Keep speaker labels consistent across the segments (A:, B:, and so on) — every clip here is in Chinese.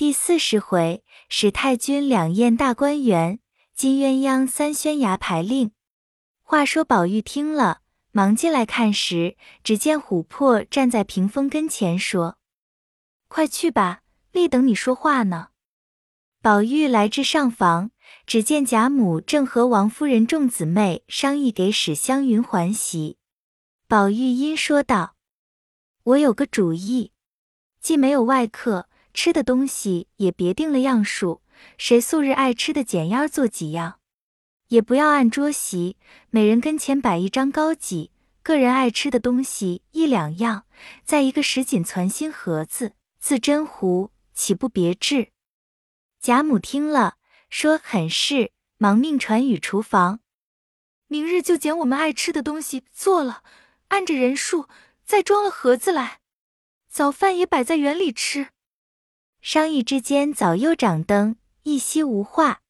A: 第四十回，史太君两宴大观园，金鸳鸯三宣牙牌令。话说宝玉听了，忙进来看时，只见琥珀站在屏风跟前，说：“快去吧，立等你说话呢。”宝玉来至上房，只见贾母正和王夫人众姊妹商议给史湘云还席。宝玉因说道：“我有个主意，既没有外客。”吃的东西也别定了样数，谁素日爱吃的捡样做几样，也不要按桌席，每人跟前摆一张高几，个人爱吃的东西一两样，在一个石锦攒心盒子，自斟壶，岂不别致？贾母听了，说很是，忙命传与厨房，明日就捡我们爱吃的东西做了，按着人数再装了盒子来，早饭也摆在园里吃。商议之间，早又掌灯，一夕无话。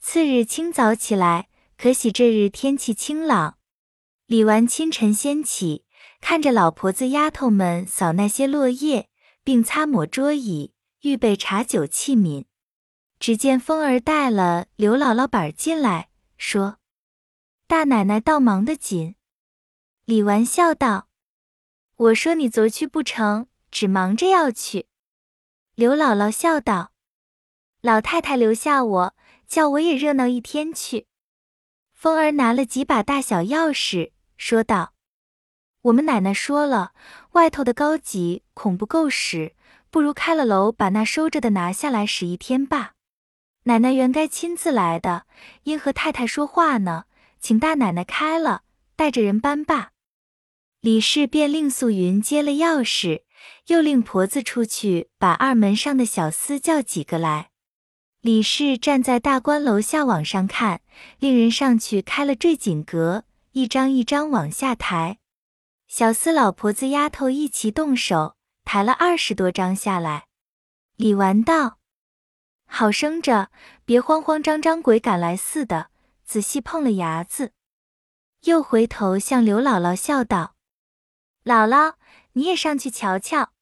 A: 次日清早起来，可喜这日天气清朗。李纨清晨先起，看着老婆子丫头们扫那些落叶，并擦抹桌椅，预备茶酒器皿。只见风儿带了刘姥姥板进来，说：“大奶奶倒忙得紧。”李纨笑道：“我说你昨去不成，只忙着要去。”刘姥姥笑道：“老太太留下我，叫我也热闹一天去。”凤儿拿了几把大小钥匙，说道：“我们奶奶说了，外头的高级恐不够使，不如开了楼，把那收着的拿下来使一天吧。奶奶原该亲自来的，因和太太说话呢，请大奶奶开了，带着人搬罢。”李氏便令素云接了钥匙。又令婆子出去把二门上的小厮叫几个来。李氏站在大观楼下往上看，令人上去开了坠锦阁，一张一张往下抬。小厮老婆子丫头一齐动手，抬了二十多张下来。李纨道：“好生着，别慌慌张张鬼赶来似的，仔细碰了牙子。”又回头向刘姥姥笑道：“姥姥。”你也上去瞧瞧。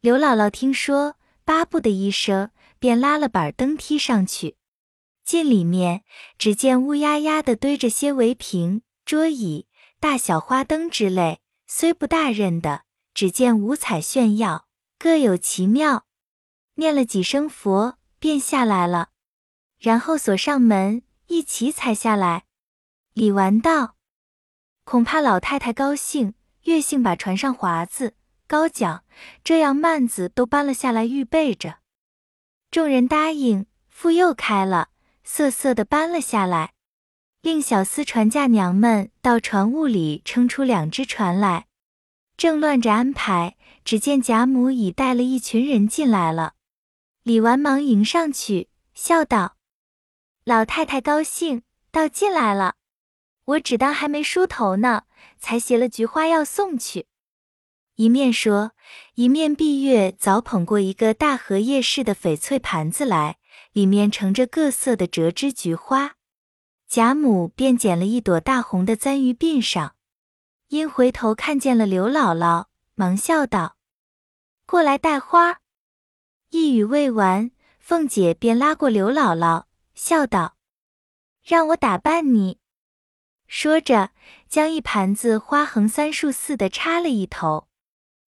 A: 刘姥姥听说，巴不得一声，便拉了板登梯上去。进里面，只见乌压压的堆着些围屏、桌椅、大小花灯之类，虽不大认的，只见五彩炫耀，各有奇妙。念了几声佛，便下来了。然后锁上门，一起踩下来。李纨道：“恐怕老太太高兴。”月性把船上华子、高脚这样幔子都搬了下来，预备着。众人答应，复又开了，瑟瑟的搬了下来，令小厮船架娘们到船坞里撑出两只船来，正乱着安排，只见贾母已带了一群人进来了。李纨忙迎上去，笑道：“老太太高兴，倒进来了。我只当还没梳头呢。”才携了菊花要送去，一面说，一面碧月早捧过一个大荷叶似的翡翠盘子来，里面盛着各色的折枝菊花。贾母便捡了一朵大红的簪于鬓上，因回头看见了刘姥姥，忙笑道：“过来带花。”一语未完，凤姐便拉过刘姥姥，笑道：“让我打扮你。”说着，将一盘子花横三竖四的插了一头。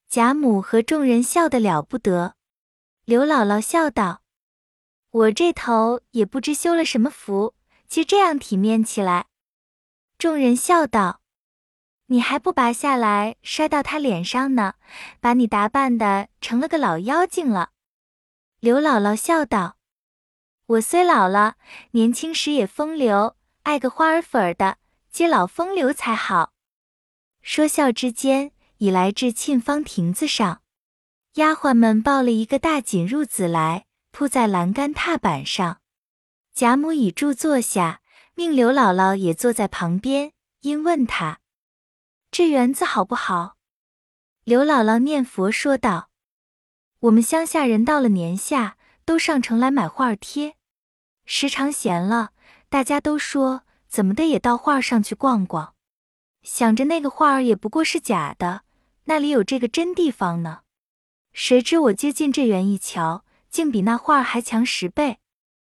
A: 贾母和众人笑得了不得。刘姥姥笑道：“我这头也不知修了什么福，就这样体面起来。”众人笑道：“你还不拔下来摔到他脸上呢，把你打扮的成了个老妖精了。”刘姥姥笑道：“我虽老了，年轻时也风流，爱个花儿粉儿的。”接老风流才好。说笑之间，已来至沁芳亭子上，丫鬟们抱了一个大锦褥子来，铺在栏杆踏板上。贾母倚柱坐下，命刘姥姥也坐在旁边，因问她：“这园子好不好？”刘姥姥念佛说道：“我们乡下人到了年下，都上城来买画贴，时常闲了，大家都说。”怎么的也到画上去逛逛，想着那个画儿也不过是假的，那里有这个真地方呢？谁知我接近这园一瞧，竟比那画儿还强十倍。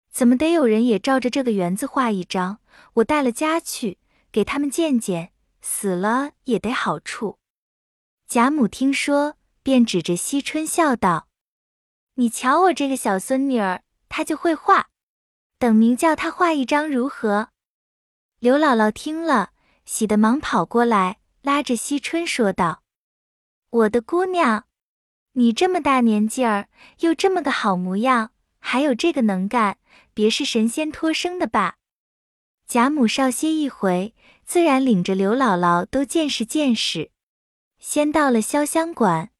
A: 怎么得有人也照着这个园子画一张，我带了家去，给他们见见，死了也得好处。贾母听说，便指着惜春笑道：“你瞧我这个小孙女儿，她就会画，等明叫她画一张如何？”刘姥姥听了，喜得忙跑过来，拉着惜春说道：“我的姑娘，你这么大年纪儿，又这么个好模样，还有这个能干。”别是神仙托生的吧？贾母稍歇一回，自然领着刘姥姥都见识见识。先到了潇湘馆，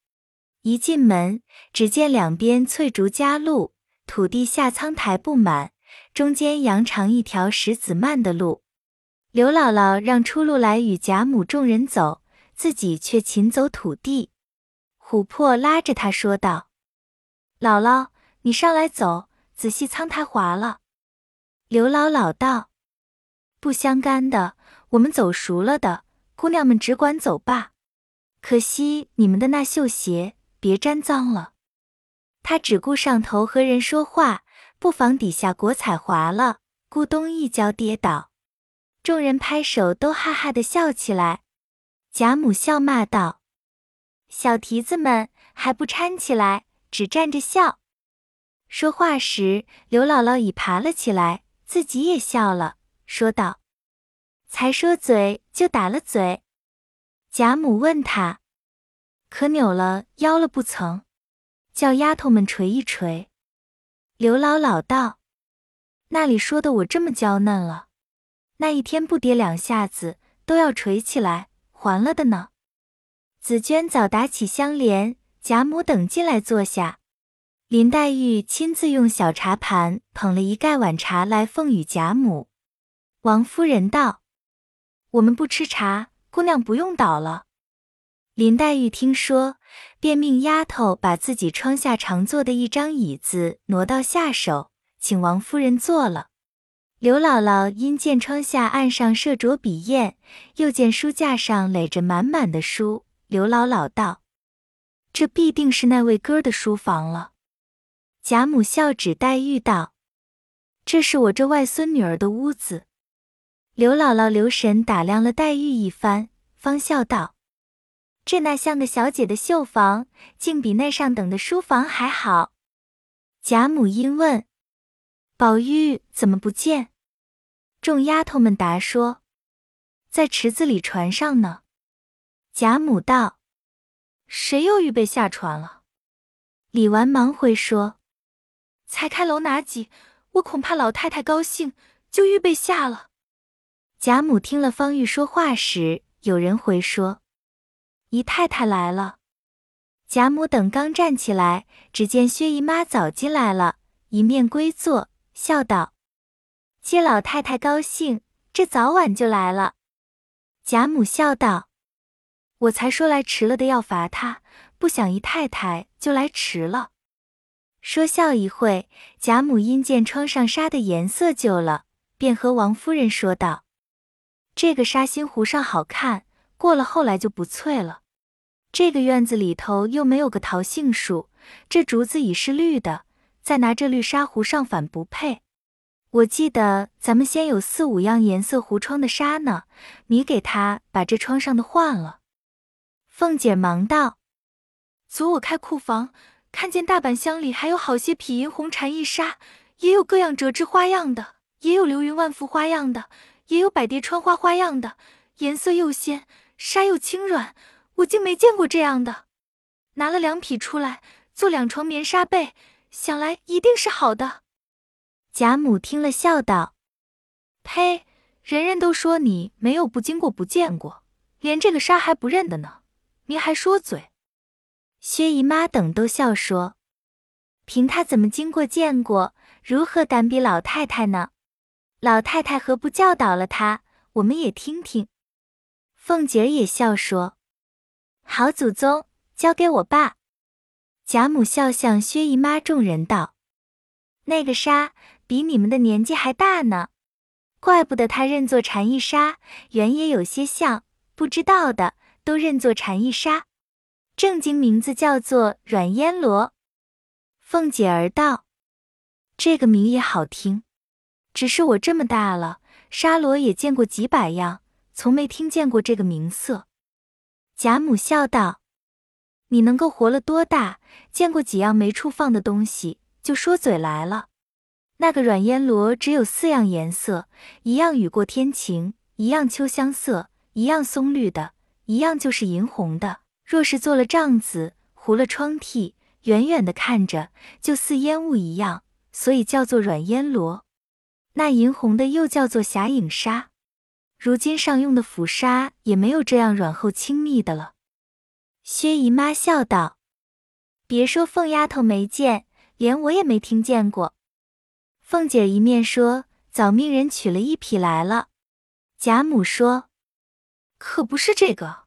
A: 一进门，只见两边翠竹夹路，土地下苍苔布满，中间扬长一条石子漫的路。刘姥姥让出路来与贾母众人走，自己却勤走土地。琥珀拉着她说道：“姥姥，你上来走。”仔细苍苔滑了，刘姥姥道：“不相干的，我们走熟了的，姑娘们只管走罢。可惜你们的那绣鞋，别沾脏了。”他只顾上头和人说话，不妨底下果彩滑了，咕咚一跤跌倒，众人拍手都哈哈的笑起来。贾母笑骂道：“小蹄子们还不搀起来，只站着笑。”说话时，刘姥姥已爬了起来，自己也笑了，说道：“才说嘴就打了嘴。”贾母问他：“可扭了腰了不曾？叫丫头们捶一捶。”刘姥姥道：“那里说的我这么娇嫩了？那一天不跌两下子，都要捶起来还了的呢。”紫娟早打起香帘，贾母等进来坐下。林黛玉亲自用小茶盘捧了一盖碗茶来奉与贾母。王夫人道：“我们不吃茶，姑娘不用倒了。”林黛玉听说，便命丫头把自己窗下常坐的一张椅子挪到下手，请王夫人坐了。刘姥姥因见窗下案上设着笔砚，又见书架上垒着满满的书，刘姥姥道：“这必定是那位哥的书房了。”贾母笑指黛玉道：“这是我这外孙女儿的屋子。”刘姥姥留神打量了黛玉一番，方笑道：“这那像个小姐的绣房，竟比那上等的书房还好。”贾母因问：“宝玉怎么不见？”众丫头们答说：“在池子里船上呢。”贾母道：“谁又预备下船了？”李纨忙回说。才开楼哪几，我恐怕老太太高兴，就预备下了。贾母听了方玉说话时，有人回说：“姨太太来了。”贾母等刚站起来，只见薛姨妈早进来了，一面归坐，笑道：“接老太太高兴，这早晚就来了。”贾母笑道：“我才说来迟了的要罚她，不想姨太太就来迟了。”说笑一会，贾母因见窗上纱的颜色旧了，便和王夫人说道：“这个纱心糊上好看，过了后来就不翠了。这个院子里头又没有个桃杏树，这竹子已是绿的，再拿这绿纱糊上反不配。我记得咱们先有四五样颜色糊窗的纱呢，你给他把这窗上的换了。”凤姐忙道：“昨我开库房。”看见大板箱里还有好些匹银红蝉翼纱，也有各样折枝花样的，也有流云万幅花样的，也有百蝶穿花花样的，颜色又鲜，纱又轻软，我竟没见过这样的。拿了两匹出来做两床棉纱被，想来一定是好的。贾母听了笑道：“呸！人人都说你没有不经过不见过，连这个纱还不认得呢，您还说嘴。”薛姨妈等都笑说：“凭他怎么经过见过，如何敢比老太太呢？老太太何不教导了他，我们也听听。”凤姐儿也笑说：“好祖宗，交给我吧。”贾母笑向薛姨妈众人道：“那个沙比你们的年纪还大呢，怪不得他认作蝉翼纱，原也有些像，不知道的都认作蝉翼纱。”正经名字叫做软烟罗。凤姐儿道：“这个名也好听，只是我这么大了，沙罗也见过几百样，从没听见过这个名色。”贾母笑道：“你能够活了多大，见过几样没处放的东西，就说嘴来了。那个软烟罗只有四样颜色，一样雨过天晴，一样秋香色，一样松绿的，一样就是银红的。若是做了帐子，糊了窗屉。”远远的看着，就似烟雾一样，所以叫做软烟罗。那银红的又叫做霞影纱。如今上用的 phủ 纱也没有这样软厚轻密的了。薛姨妈笑道：“别说凤丫头没见，连我也没听见过。”凤姐一面说，早命人取了一匹来了。贾母说：“可不是这个，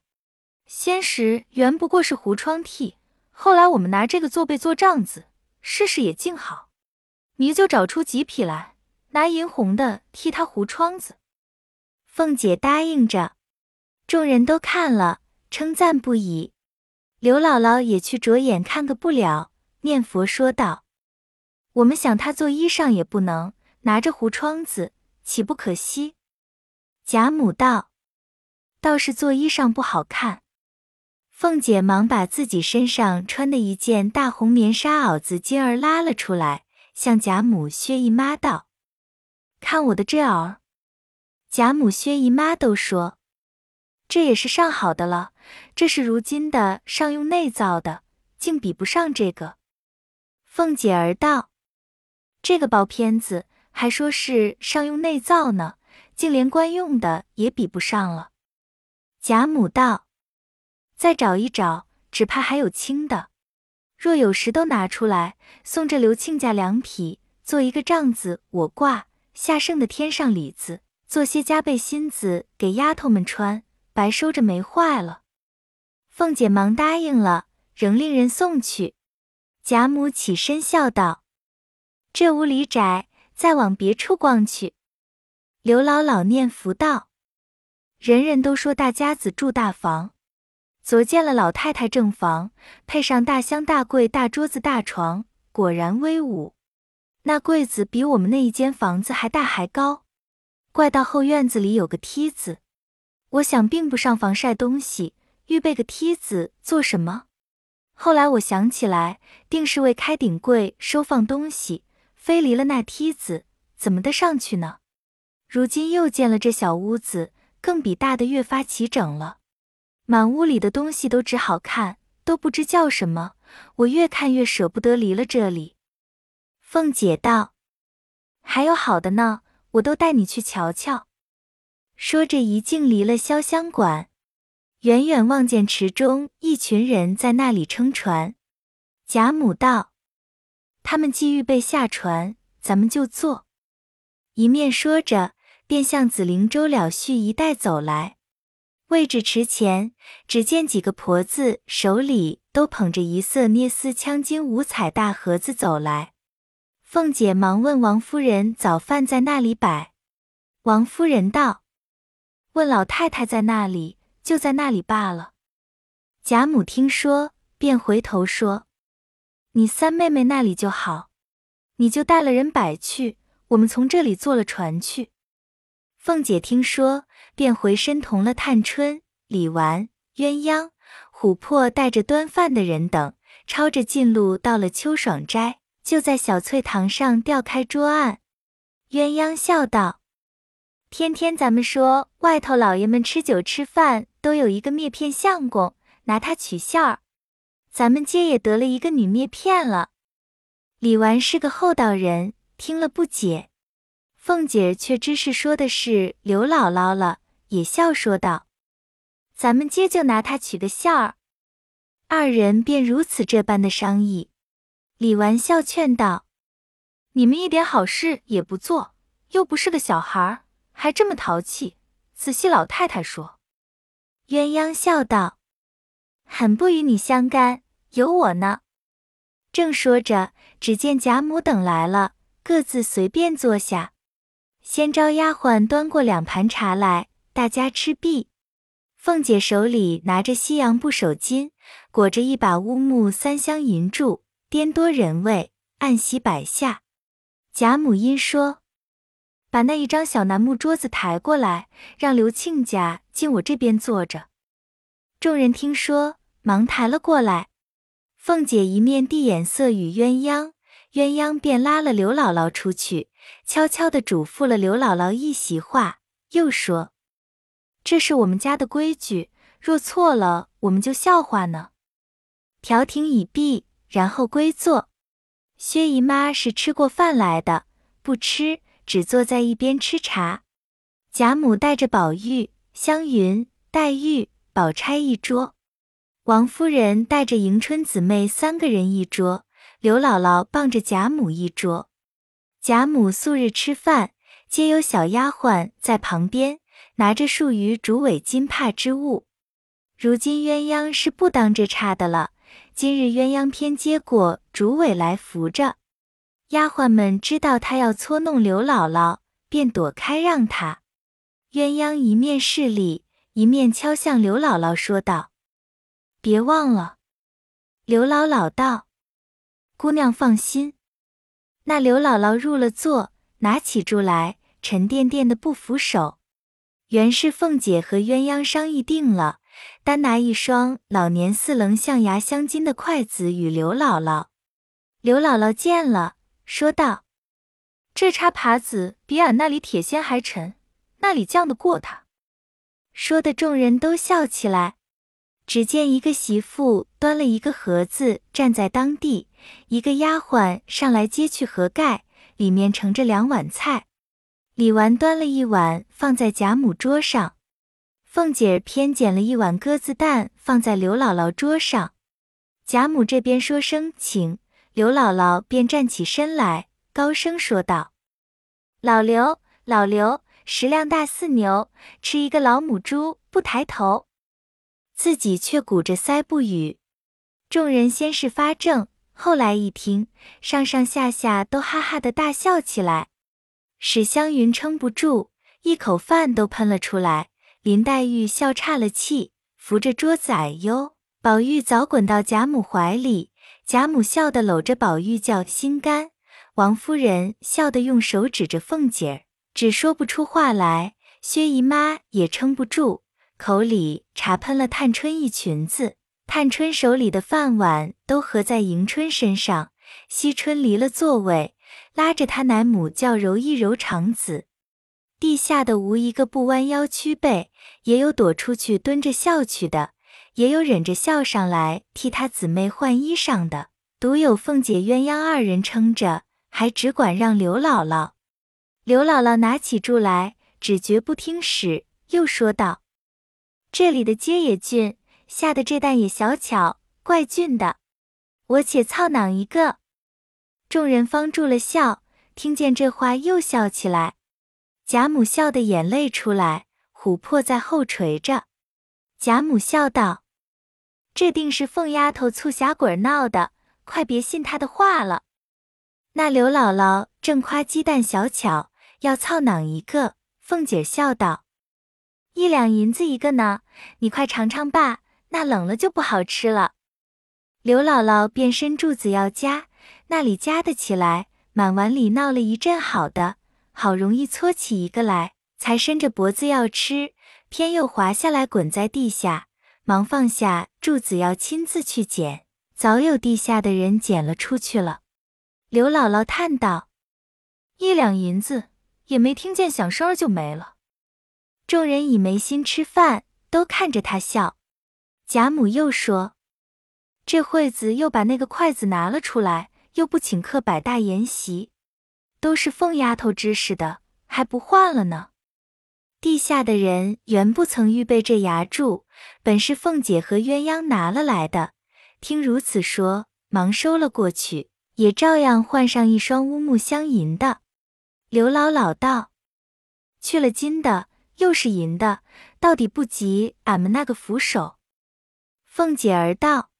A: 先时原不过是糊窗屉。”后来我们拿这个做被做帐子，试试也静好。你就找出几匹来，拿银红的替他糊窗子。凤姐答应着，众人都看了，称赞不已。刘姥姥也去着眼看个不了，念佛说道：“我们想他做衣裳也不能，拿着糊窗子，岂不可惜？”贾母道：“倒是做衣裳不好看。”凤姐忙把自己身上穿的一件大红棉纱袄子襟儿拉了出来，向贾母、薛姨妈道：“看我的这袄。”贾母、薛姨妈都说：“这也是上好的了，这是如今的上用内造的，竟比不上这个。”凤姐儿道：“这个薄片子还说是上用内造呢，竟连官用的也比不上了。”贾母道。再找一找，只怕还有轻的。若有时都拿出来，送这刘亲家两匹，做一个帐子，我挂下剩的添上里子，做些加倍新子给丫头们穿，白收着没坏了。凤姐忙答应了，仍令人送去。贾母起身笑道：“这屋里窄，再往别处逛去。”刘姥姥念福道：“人人都说大家子住大房。”昨见了老太太正房，配上大箱大柜、大桌子、大床，果然威武。那柜子比我们那一间房子还大还高。怪到后院子里有个梯子，我想并不上房晒东西，预备个梯子做什么？后来我想起来，定是为开顶柜收放东西，非离了那梯子，怎么的上去呢？如今又见了这小屋子，更比大的越发齐整了。满屋里的东西都只好看，都不知叫什么。我越看越舍不得离了这里。凤姐道：“还有好的呢，我都带你去瞧瞧。”说着一径离了潇湘馆，远远望见池中一群人在那里撑船。贾母道：“他们既预备下船，咱们就坐。”一面说着，便向紫菱洲了絮一带走来。位置池前，只见几个婆子手里都捧着一色捏丝镶金五彩大盒子走来。凤姐忙问王夫人：“早饭在那里摆？”王夫人道：“问老太太在那里，就在那里罢了。”贾母听说，便回头说：“你三妹妹那里就好，你就带了人摆去，我们从这里坐了船去。”凤姐听说。便回身同了探春、李纨、鸳鸯、琥珀带着端饭的人等，抄着近路到了秋爽斋，就在小翠堂上吊开桌案。鸳鸯笑道：“天天咱们说外头老爷们吃酒吃饭都有一个篾片相公，拿他取笑儿，咱们街也得了一个女篾片了。”李纨是个厚道人，听了不解，凤姐却知是说的是刘姥姥了。也笑说道：“咱们接就拿他取个笑儿。”二人便如此这般的商议。李纨笑劝道：“你们一点好事也不做，又不是个小孩儿，还这么淘气。仔细老太太说。”鸳鸯笑道：“很不与你相干，有我呢。”正说着，只见贾母等来了，各自随便坐下，先招丫鬟端过两盘茶来。大家吃毕，凤姐手里拿着西洋布手巾，裹着一把乌木三香银柱，颠多人味，按席摆下。贾母因说：“把那一张小楠木桌子抬过来，让刘亲家进我这边坐着。”众人听说，忙抬了过来。凤姐一面递眼色与鸳鸯，鸳鸯便拉了刘姥姥出去，悄悄地嘱咐了刘姥姥一席话，又说：“这是我们家的规矩。”若错了，我们就笑话呢。调停已毕，然后归坐。薛姨妈是吃过饭来的，不吃，只坐在一边吃茶。贾母带着宝玉、湘云、黛玉、宝钗一桌，王夫人带着迎春姊妹三个人一桌，刘姥姥傍着贾母一桌。贾母素日吃饭，皆有小丫鬟在旁边拿着数余竹尾金帕之物。如今鸳鸯是不当这差的了。今日鸳鸯偏接过竹尾来扶着，丫鬟们知道她要搓弄刘姥姥，便躲开让她。鸳鸯一面势礼，一面敲向刘姥姥说道：“别忘了。”刘姥姥道：“姑娘放心。”那刘姥姥入了座，拿起箸来，沉甸甸的不扶手。原是凤姐和鸳鸯商议定了。单拿一双老年四棱象牙镶金的筷子与刘姥姥。刘姥姥见了，说道：“这叉耙子比俺那里铁锨还沉，那里犟得过他？”说的众人都笑起来。只见一个媳妇端了一个盒子站在当地，一个丫鬟上来接去盒盖，里面盛着两碗菜。李纨端了一碗放在贾母桌上。凤姐儿偏捡了一碗鸽子蛋放在刘姥姥桌上，贾母这边说声请，刘姥姥便站起身来，高声说道：“老刘，老刘，食量大似牛，吃一个老母猪不抬头。”自己却鼓着腮不语。众人先是发怔，后来一听，上上下下都哈哈的大笑起来。史湘云撑不住，一口饭都喷了出来。林黛玉笑岔了气，扶着桌子哎呦。宝玉早滚到贾母怀里，贾母笑得搂着宝玉叫心肝。王夫人笑得用手指着凤姐儿，只说不出话来。薛姨妈也撑不住，口里茶喷了探春一裙子，探春手里的饭碗都合在迎春身上。惜春离了座位，拉着她奶母叫揉一揉肠子。地下的无一个不弯腰屈背，也有躲出去蹲着笑去的，也有忍着笑上来替他姊妹换衣裳的，独有凤姐鸳鸯二人撑着，还只管让刘姥姥。刘姥姥拿起箸来，只觉不听使，又说道：“这里的街也俊，下的这蛋也小巧，怪俊的，我且操囊一个。”众人方住了笑，听见这话又笑起来。贾母笑得眼泪出来，琥珀在后垂着。贾母笑道：“这定是凤丫头促侠鬼闹的，快别信她的话了。”那刘姥姥正夸鸡蛋小巧，要操囊一个。凤姐笑道：“一两银子一个呢，你快尝尝吧，那冷了就不好吃了。”刘姥姥便伸柱子要夹，那里夹得起来，满碗里闹了一阵好的。好容易搓起一个来，才伸着脖子要吃，偏又滑下来滚在地下，忙放下柱子要亲自去捡，早有地下的人捡了出去了。刘姥姥叹道：“一两银子也没听见响声就没了。”众人已没心吃饭，都看着他笑。贾母又说：“这会子又把那个筷子拿了出来，又不请客摆大筵席。”都是凤丫头指使的，还不换了呢。地下的人原不曾预备这牙柱，本是凤姐和鸳鸯拿了来的。听如此说，忙收了过去，也照样换上一双乌木镶银的。刘姥姥道：“去了金的，又是银的，到底不及俺们那个扶手。”凤姐儿道：“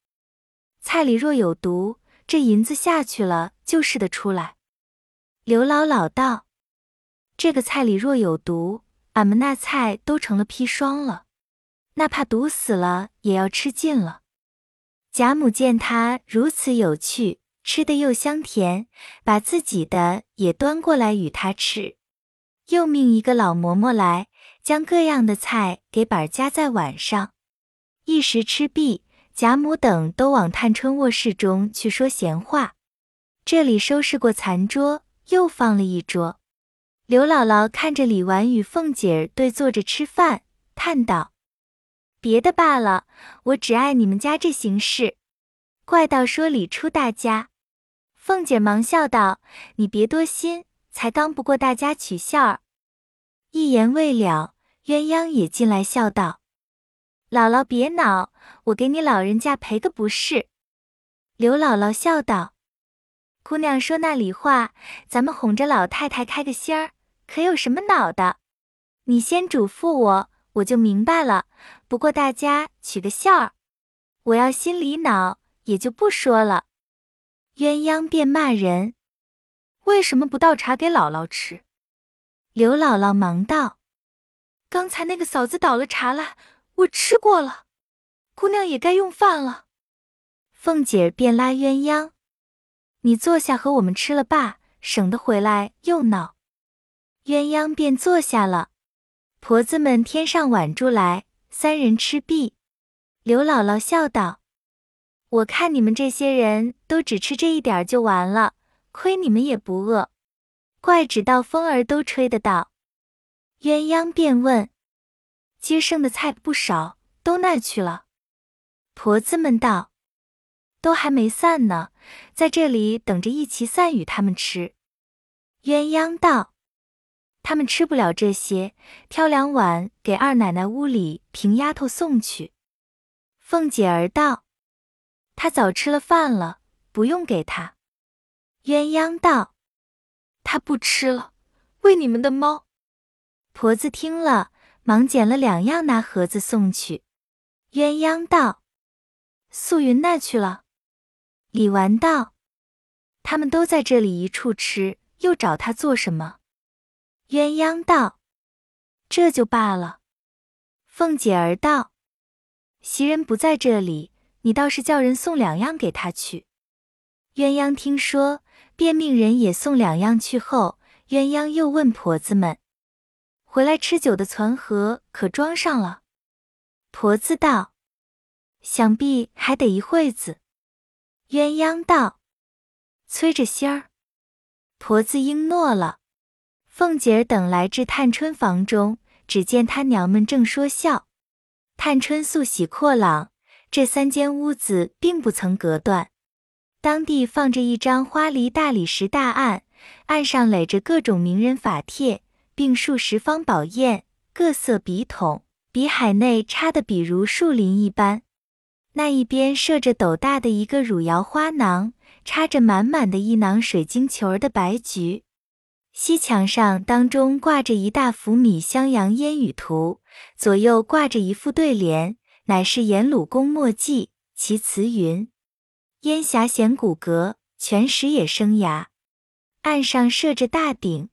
A: 菜里若有毒，这银子下去了，就是得出来。”刘姥姥道：“这个菜里若有毒，俺们那菜都成了砒霜了，那怕毒死了也要吃尽了。”贾母见他如此有趣，吃的又香甜，把自己的也端过来与他吃。又命一个老嬷嬷来，将各样的菜给板儿夹在碗上。一时吃毕，贾母等都往探春卧室中去说闲话。这里收拾过残桌，又放了一桌。刘姥姥看着李纨与凤姐儿对坐着吃饭，叹道：“别的罢了，我只爱你们家这行事。怪道说理出大家。”凤姐忙笑道：“你别多心。”才刚不过大家取笑儿，一言未了，鸳鸯也进来笑道：“姥姥别恼，我给你老人家赔个不是。”刘姥姥笑道：“姑娘说那里话，咱们哄着老太太开个心儿，可有什么恼的？你先嘱咐我，我就明白了。不过大家取个笑儿，我要心里恼，也就不说了。”鸳鸯便骂人。为什么不倒茶给姥姥吃？刘姥姥忙道：“刚才那个嫂子倒了茶来，我吃过了。姑娘也该用饭了。”凤姐儿便拉鸳鸯：“你坐下和我们吃了罢，省得回来又闹。”鸳鸯便坐下了。婆子们添上碗箸来，三人吃毕。刘姥姥笑道：“我看你们这些人都只吃这一点就完了。”亏你们也不饿，怪只道风儿都吹得到。鸳鸯便问：“今剩的菜不少，都那去了？”婆子们道：“都还没散呢，在这里等着一齐散与他们吃。”鸳鸯道：“他们吃不了这些，挑两碗给二奶奶屋里平丫头送去。”凤姐儿道：“她早吃了饭了，不用给她。”鸳鸯道：“他不吃了，喂你们的猫。”婆子听了，忙捡了两样拿盒子送去。鸳鸯道：“素云那去了？”李纨道：“他们都在这里一处吃，又找他做什么？”鸳鸯道：“这就罢了。”凤姐儿道：“袭人不在这里，你倒是叫人送两样给他去。”鸳鸯听说。便命人也送两样去后，鸳鸯又问婆子们：“回来吃酒的攒盒可装上了？”婆子道：“想必还得一会子。”鸳鸯道：“催着心儿。”婆子应诺了。凤姐儿等来至探春房中，只见他娘们正说笑。探春素喜阔朗，这三间屋子并不曾隔断。当地放着一张花梨大理石大案，案上垒着各种名人法帖，并数十方宝砚、各色笔筒，笔海内插的比如树林一般。那一边设着斗大的一个汝窑花囊，插着满满的一囊水晶球儿的白菊。西墙上当中挂着一大幅米襄阳烟雨图，左右挂着一副对联，乃是颜鲁公墨迹，其词云。烟霞显骨骼，泉石也生涯。岸上设着大鼎，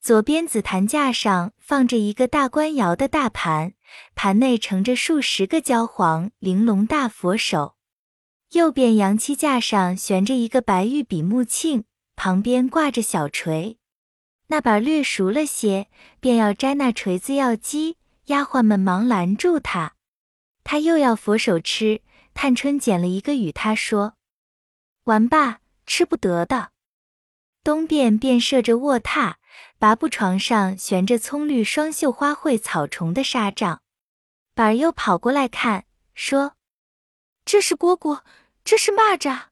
A: 左边紫檀架上放着一个大官窑的大盘，盘内盛着数十个焦黄玲珑大佛手。右边阳漆架上悬着一个白玉比目磬，旁边挂着小锤。那板略熟了些，便要摘那锤子要击，丫鬟们忙拦住他。他又要佛手吃。探春捡了一个与他说：“玩罢，吃不得的。”东边便设着卧榻，拔布床上悬着葱绿双绣花卉草虫的纱帐。板儿又跑过来看，说：“这是蝈蝈，这是蚂蚱。”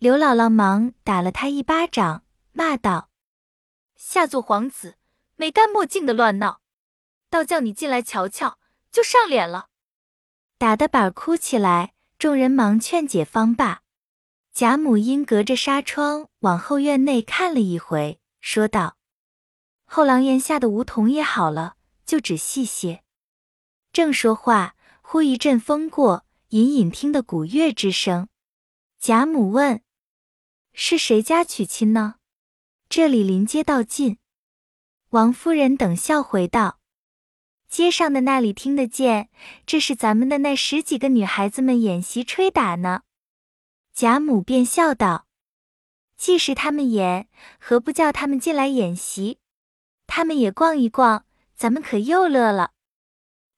A: 刘姥姥忙打了他一巴掌，骂道：“下作皇子，没干墨镜的乱闹，倒叫你进来瞧瞧，就上脸了。”打得板儿哭起来。众人忙劝解方罢，贾母因隔着纱窗往后院内看了一回，说道：“后廊檐下的梧桐也好了，就只细些。”正说话，忽一阵风过，隐隐听得鼓乐之声。贾母问：“是谁家娶亲呢？”这里临街道近。王夫人等笑回道。街上的那里听得见，这是咱们的那十几个女孩子们演习吹打呢。贾母便笑道：“既是他们演，何不叫他们进来演习？他们也逛一逛，咱们可又乐了。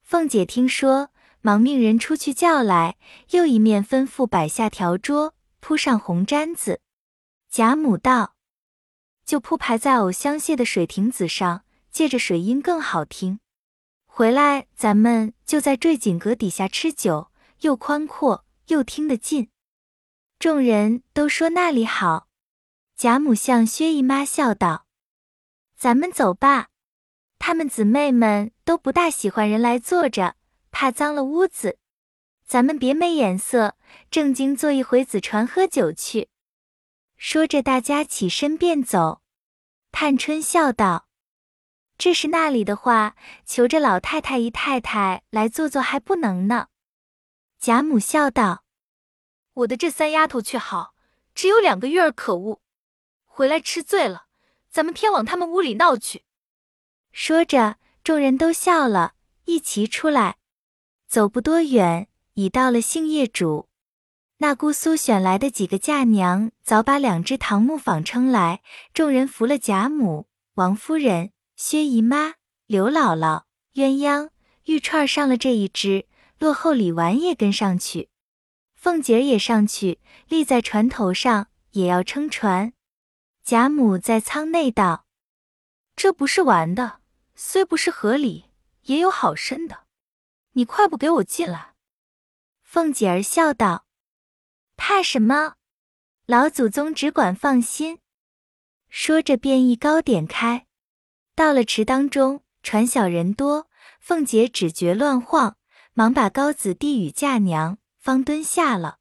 A: 凤姐听说，忙命人出去叫来，又一面吩咐摆下条桌，铺上红毡子。贾母道：“就铺排在藕香榭的水亭子上，借着水音更好听。回来咱们就在坠锦阁底下吃酒，又宽阔又听得进。”众人都说那里好。贾母向薛姨妈笑道：“咱们走吧，她们姊妹们都不大喜欢人来坐着，怕脏了屋子。咱们别没眼色，正经坐一回子船喝酒去。”说着，大家起身便走。探春笑道：“这是那里的话，求着老太太姨太太来坐坐还不能呢。”贾母笑道：“我的这三丫头却好，只有两个月儿可恶。”回来吃醉了，咱们偏往他们屋里闹去。说着，众人都笑了，一齐出来。走不多远，已到了杏叶渚。那姑苏选来的几个嫁娘，早把两只唐木坊撑来。众人扶了贾母、王夫人、薛姨妈、刘姥姥、鸳鸯、玉串上了这一只，落后李纨也跟上去，凤姐儿也上去，立在船头上，也要撑船。贾母在舱内道：“这不是玩的，虽不是河里，也有好深的。你快不给我进来。”凤姐儿笑道：“怕什么？老祖宗只管放心。”说着便一高点开，到了池当中，船小人多，凤姐只觉乱晃，忙把高子递与嫁娘，方蹲下了。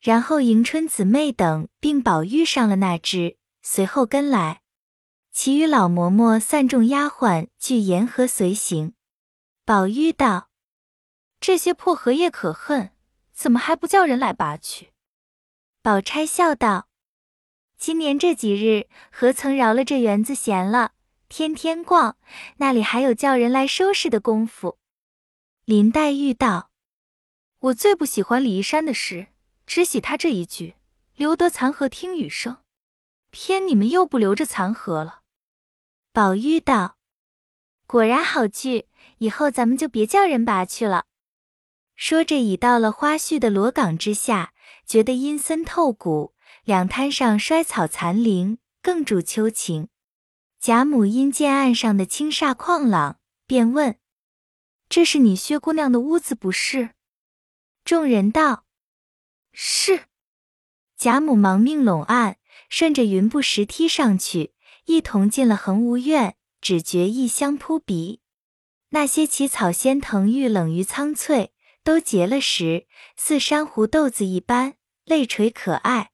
A: 然后迎春姊妹等并宝玉上了那只。随后跟来，其余老嬷嬷散众丫鬟俱沿河随行。宝玉道：“这些破荷叶可恨，怎么还不叫人来拔去？”宝钗笑道：“今年这几日，何曾饶了这园子闲了？天天逛，那里还有叫人来收拾的功夫？”林黛玉道：“我最不喜欢李义山的诗，只喜他这一句：‘留得残荷听雨声’。”偏你们又不留着残荷了。宝玉道：“果然好句，以后咱们就别叫人拔去了。”说着，已到了花絮的罗岗之下，觉得阴森透骨，两滩上衰草残林，更助秋情。贾母因见岸上的青煞旷朗，便问：“这是你薛姑娘的屋子不是？”众人道：“是。”贾母忙命拢岸。顺着云步石梯上去，一同进了恒芜院，只觉异香扑鼻。那些奇草仙藤郁冷于苍翠，都结了实，似珊瑚豆子一般，泪垂可爱。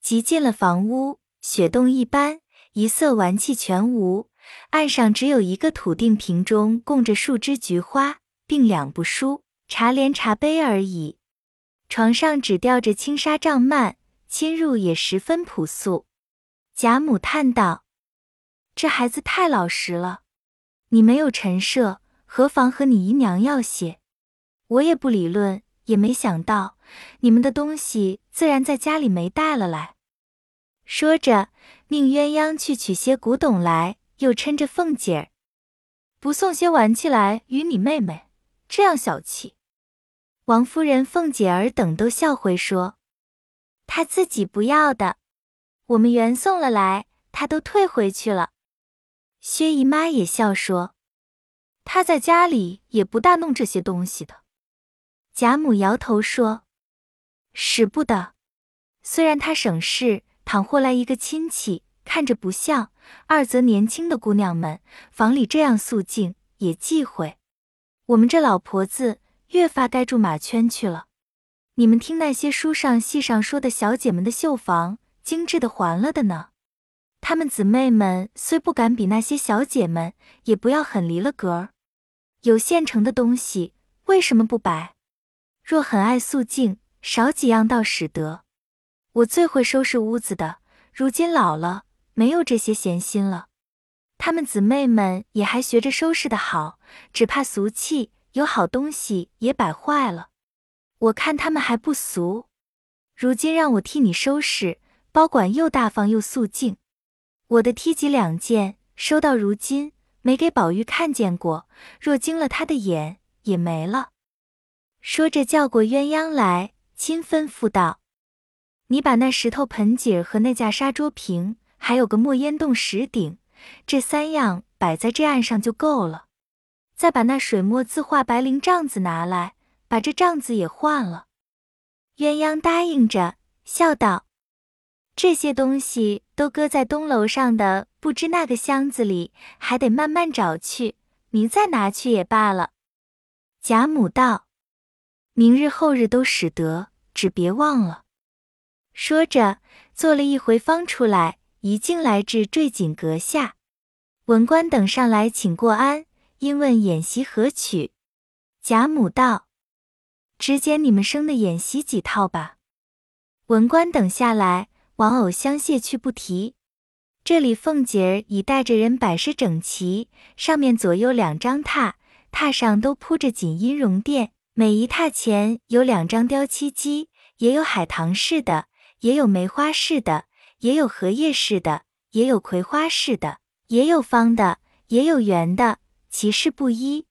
A: 即进了房屋，雪洞一般，一色玩器全无。岸上只有一个土定瓶中供着数枝菊花，并两部书、茶帘、茶杯而已。床上只吊着轻纱帐幔。侵入也十分朴素，贾母叹道：“这孩子太老实了。你没有陈设，何妨和你姨娘要些？我也不理论，也没想到你们的东西自然在家里没带了来。”说着，命鸳鸯去取些古董来，又嗔着凤姐儿：“不送些玩器来与你妹妹，这样小气。”王夫人、凤姐儿等都笑回说。她自己不要的，我们原送了来，她都退回去了。薛姨妈也笑说：“她在家里也不大弄这些东西的。”贾母摇头说：“使不得。虽然他省事，倘或来一个亲戚，看着不像；二则年轻的姑娘们房里这样肃静，也忌讳。我们这老婆子越发该住马圈去了。”你们听那些书上戏上说的小姐们的绣房，精致的还了的呢。她们姊妹们虽不敢比那些小姐们，也不要很离了格儿。有现成的东西，为什么不摆？若很爱素净，少几样倒使得。我最会收拾屋子的，如今老了，没有这些闲心了。她们姊妹们也还学着收拾的好，只怕俗气，有好东西也摆坏了。我看他们还不俗，如今让我替你收拾，包管又大方又素净。我的梯级两件，收到如今，没给宝玉看见过。若惊了他的眼，也没了。说着，叫过鸳鸯来，亲吩咐道：“你把那石头盆景和那架沙桌屏，还有个墨烟洞石鼎，这三样摆在这案上就够了。再把那水墨字画白绫帐子拿来，把这帐子也换了。”鸳鸯答应着，笑道：“这些东西都搁在东楼上的不知那个箱子里，还得慢慢找去，你再拿去也罢了。”贾母道：“明日后日都使得，只别忘了。”说着，做了一回方出来，一径来至坠锦阁下。文官等上来请过安，因问演习何曲。贾母道。只拣你们生的演习几套吧。文官等下来，王偶相谢去不提。这里凤姐儿已带着人摆设整齐，上面左右两张榻，榻上都铺着锦衣绒垫，每一榻前有两张雕漆机，也有海棠式的，也有梅花式的，也有荷叶式的，也有葵花式的，也有方的，也有圆的，其式不一。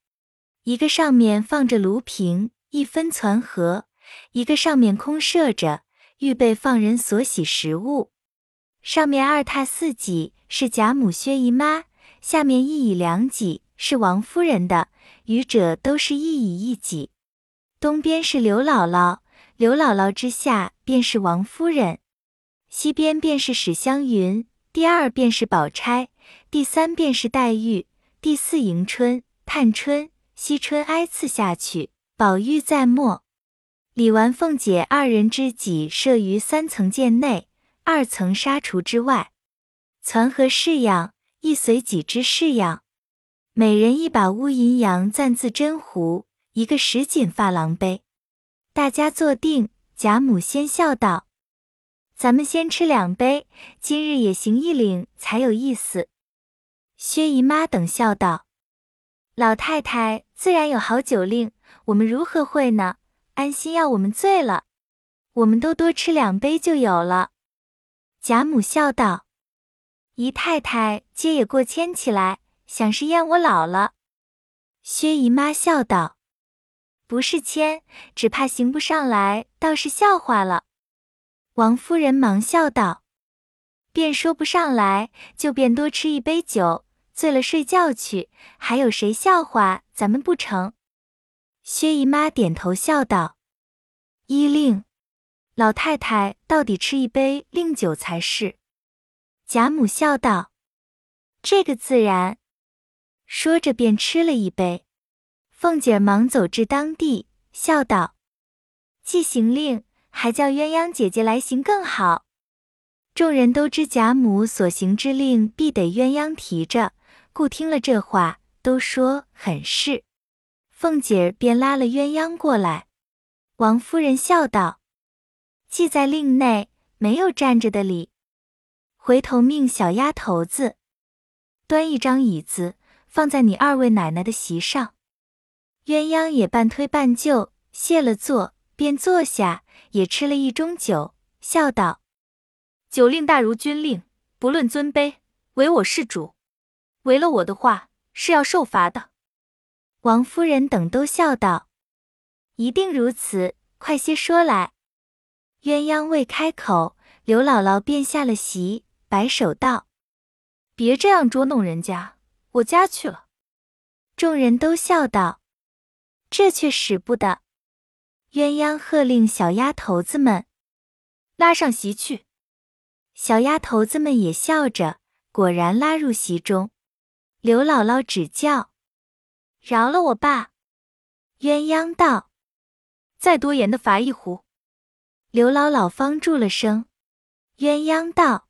A: 一个上面放着炉瓶。一分攒盒，一个上面空设着，预备放人所喜食物。上面二榻四几是贾母、薛姨妈，下面一椅两几是王夫人的，余者都是一椅一几。东边是刘姥姥，刘姥姥之下便是王夫人，西边便是史湘云，第二便是宝钗，第三便是黛玉，第四迎春、探春、惜春挨次下去。宝玉在末，李纨、凤姐二人之己设于三层间内，二层纱橱之外。攒合式样，亦随己之式样。每人一把乌银洋赞字针壶，一个十锦珐琅杯。大家坐定，贾母先笑道：“咱们先吃两杯，今日也行一领才有意思。”薛姨妈等笑道：“老太太自然有好酒令。”我们如何会呢？安心要我们醉了，我们都多吃两杯就有了。贾母笑道：“姨太太接也过谦起来，想是厌我老了。”薛姨妈笑道：“不是谦，只怕行不上来，倒是笑话了。”王夫人忙笑道：“便说不上来，就便多吃一杯酒，醉了睡觉去，还有谁笑话咱们不成？”薛姨妈点头笑道：“依令，老太太到底吃一杯令酒才是。”贾母笑道：“这个自然。”说着便吃了一杯。凤姐忙走至当地，笑道：“既行令，还叫鸳鸯姐姐来行更好。”众人都知贾母所行之令必得鸳鸯提着，故听了这话，都说很是。凤姐便拉了鸳鸯过来，王夫人笑道：“既在令内，没有站着的理。”回头命小丫头子端一张椅子放在你二位奶奶的席上。鸳鸯也半推半就，谢了座，便坐下，也吃了一盅酒，笑道：“酒令大如军令，不论尊卑，唯我是主。违了我的话，是要受罚的。”王夫人等都笑道：“一定如此，快些说来。”鸳鸯未开口，刘姥姥便下了席，摆手道：“别这样捉弄人家，我家去了。”众人都笑道：“这却使不得。”鸳鸯喝令小丫头子们拉上席去，小丫头子们也笑着，果然拉入席中。刘姥姥指教。饶了我吧！鸳鸯道：“再多言的罚一壶。”刘姥姥方住了声。鸳鸯道：“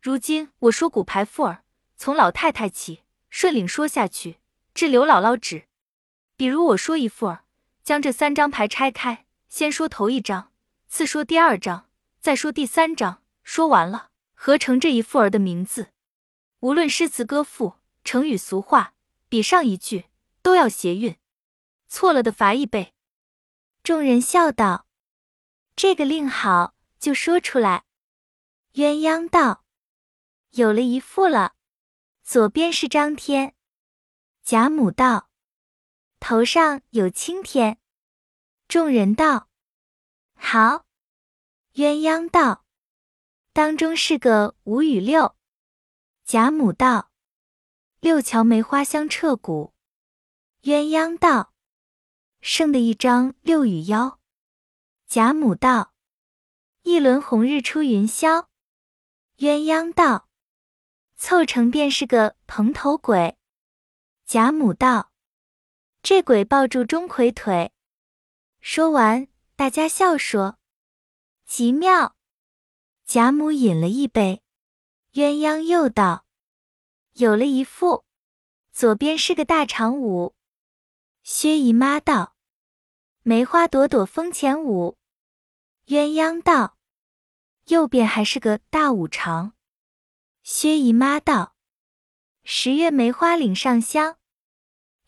A: 如今我说骨牌富儿，从老太太起，顺领说下去，至刘姥姥止。比如我说一副儿，将这三张牌拆开，先说头一张，次说第二张，再说第三张，说完了，合成这一副儿的名字。无论诗词歌赋、成语俗话，比上一句。”都要谐韵，错了的罚一杯。众人笑道：“这个令好，就说出来。”鸳鸯道：“有了一副了，左边是张天。”贾母道：“头上有青天。”众人道：“好。”鸳鸯道：“当中是个五与六。”贾母道：“六桥梅花香彻骨。”鸳鸯道：“剩的一张六与幺。”贾母道：“一轮红日出云霄。”鸳鸯道：“凑成便是个蓬头鬼。”贾母道：“这鬼抱住钟馗腿。”说完，大家笑说：“极妙。”贾母饮了一杯，鸳鸯又道：“有了一副，左边是个大长舞。”薛姨妈道：“梅花朵朵风前舞。”鸳鸯道。右边还是个大五常。薛姨妈道：“十月梅花岭上香。”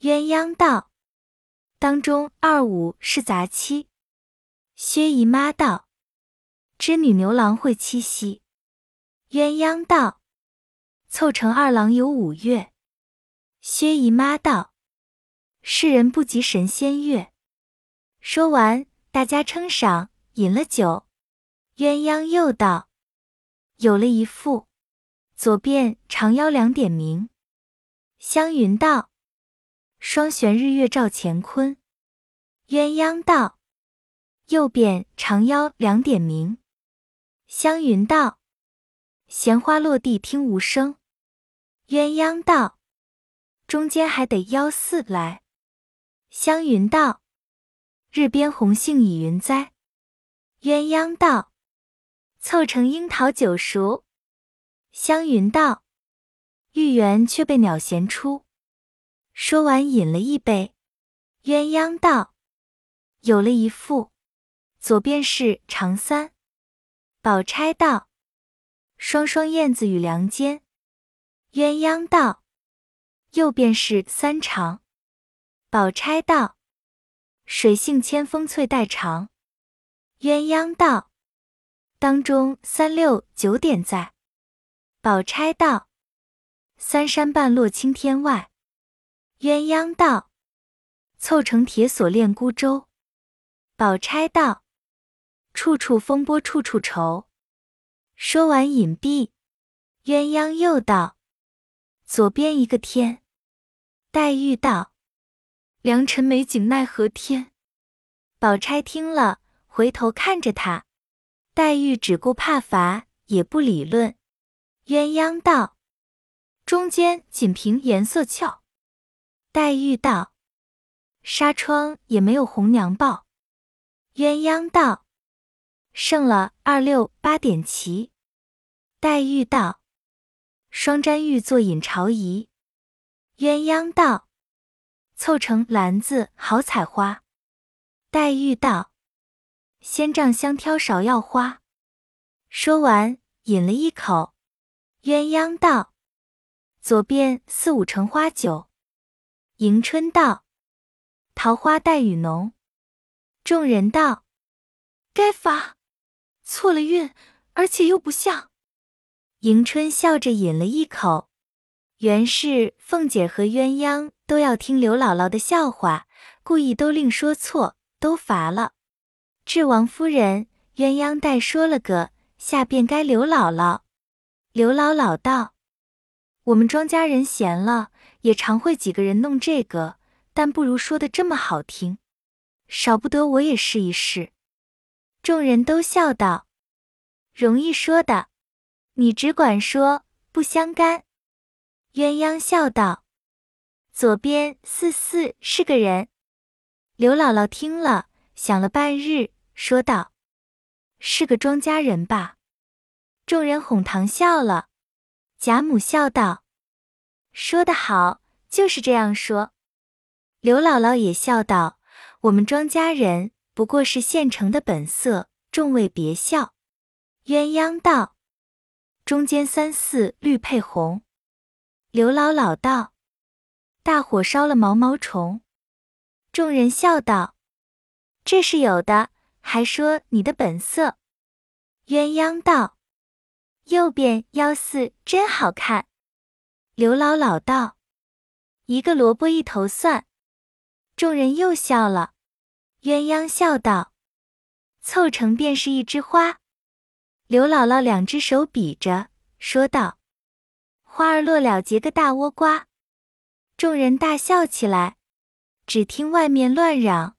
A: 鸳鸯道：“当中二五是杂七。”薛姨妈道：“织女牛郎会七夕。”鸳鸯道：“凑成二郎有五月。”薛姨妈道：“世人不及神仙月。”说完，大家称赏，饮了酒。鸳鸯又道：“有了一副，左边长腰两点明。”湘云道：“双悬日月照乾坤。”鸳鸯道：“右边长腰两点明。”湘云道：“闲花落地听无声。”鸳鸯道：“中间还得腰四来。”湘云道：“日边红杏倚云栽。”鸳鸯道：凑成樱桃九熟，湘云道：“玉圆却被鸟衔出。”说完，饮了一杯。鸳鸯道：“有了一副，左边是长三。”宝钗道：“双双燕子与梁间。”鸳鸯道：“右边是三长。”宝钗道：“水性千峰翠带长。”鸳鸯道。当中三六九点在。宝钗道：“三山半落青天外。”鸳鸯道：“凑成铁锁链孤舟。”宝钗道：“处处风波处处愁。”说完隐蔽。鸳鸯又道：“左边一个天。”黛玉道：“良辰美景奈何天。”宝钗听了，回头看着他。黛玉只顾怕罚，也不理论。鸳鸯道：“中间仅凭颜色俏。”黛玉道：“纱窗也没有红娘报。”鸳鸯道：“剩了二六八点齐。”黛玉道：“双簪玉做引朝仪。”鸳鸯道：“凑成篮子好采花。”黛玉道。仙杖香挑芍药花。说完，饮了一口。鸳鸯道：“左边四五成花酒。”迎春道：“桃花带雨浓。”众人道：“该罚，错了韵，而且又不像。”迎春笑着饮了一口。原是凤姐和鸳鸯都要听刘姥姥的笑话，故意都另说错，都罚了。至王夫人，鸳鸯带说了个，下便该刘姥姥。刘姥姥道：“我们庄家人闲了，也常会几个人弄这个，但不如说的这么好听。少不得我也试一试。”众人都笑道：“容易说的，你只管说，不相干。”鸳鸯笑道：“左边四四是个人。”刘姥姥听了，想了半日。说道：“是个庄稼人吧？”众人哄堂笑了。贾母笑道：“说得好，就是这样说。”刘姥姥也笑道：“我们庄稼人不过是现成的本色，众位别笑。”鸳鸯道：“中间三四绿配红。”刘姥姥道：“大火烧了毛毛虫。”众人笑道：“这是有的。”还说你的本色，鸳鸯道：“右边幺四真好看。刘姥姥道：“一个萝卜一头蒜。”众人又笑了。鸳鸯笑道：“凑成便是一枝花。”刘姥姥两只手比着，说道：“花儿落了结个大倭瓜。”众人大笑起来。只听外面乱嚷。